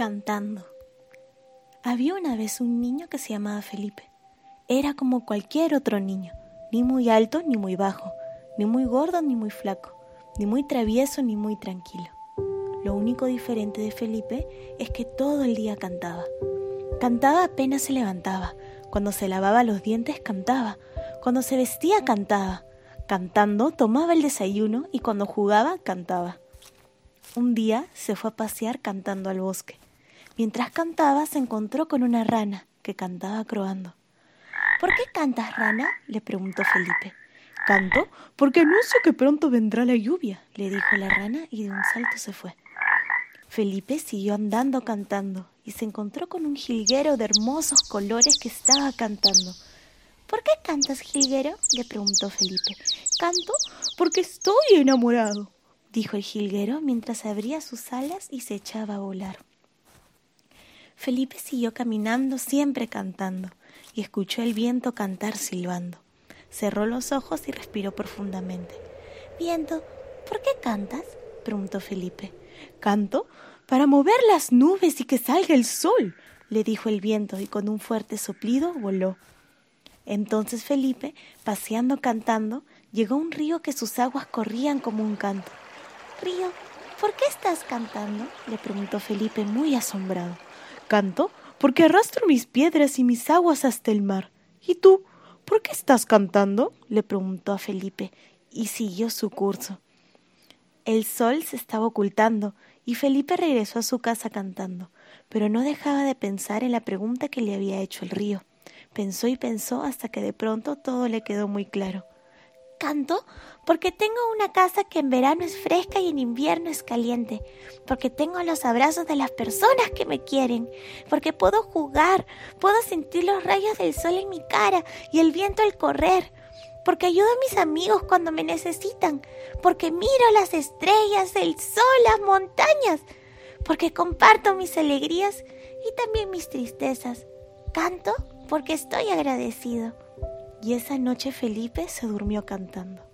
Cantando. Había una vez un niño que se llamaba Felipe. Era como cualquier otro niño, ni muy alto ni muy bajo, ni muy gordo ni muy flaco, ni muy travieso ni muy tranquilo. Lo único diferente de Felipe es que todo el día cantaba. Cantaba apenas se levantaba, cuando se lavaba los dientes cantaba, cuando se vestía cantaba, cantando tomaba el desayuno y cuando jugaba cantaba. Un día se fue a pasear cantando al bosque. Mientras cantaba se encontró con una rana que cantaba croando. ¿Por qué cantas, rana? le preguntó Felipe. Canto porque anuncio que pronto vendrá la lluvia, le dijo la rana y de un salto se fue. Felipe siguió andando cantando y se encontró con un jilguero de hermosos colores que estaba cantando. ¿Por qué cantas, jilguero? le preguntó Felipe. Canto porque estoy enamorado, dijo el jilguero mientras abría sus alas y se echaba a volar. Felipe siguió caminando siempre cantando y escuchó el viento cantar silbando. Cerró los ojos y respiró profundamente. Viento, ¿por qué cantas? preguntó Felipe. Canto para mover las nubes y que salga el sol, le dijo el viento y con un fuerte soplido voló. Entonces Felipe, paseando cantando, llegó a un río que sus aguas corrían como un canto. Río, ¿por qué estás cantando? le preguntó Felipe muy asombrado. Canto porque arrastro mis piedras y mis aguas hasta el mar. ¿Y tú? ¿Por qué estás cantando? le preguntó a Felipe, y siguió su curso. El sol se estaba ocultando, y Felipe regresó a su casa cantando, pero no dejaba de pensar en la pregunta que le había hecho el río. Pensó y pensó hasta que de pronto todo le quedó muy claro canto porque tengo una casa que en verano es fresca y en invierno es caliente, porque tengo los abrazos de las personas que me quieren, porque puedo jugar, puedo sentir los rayos del sol en mi cara y el viento al correr, porque ayudo a mis amigos cuando me necesitan, porque miro las estrellas, el sol, las montañas, porque comparto mis alegrías y también mis tristezas. Canto porque estoy agradecido y esa noche Felipe se durmió cantando.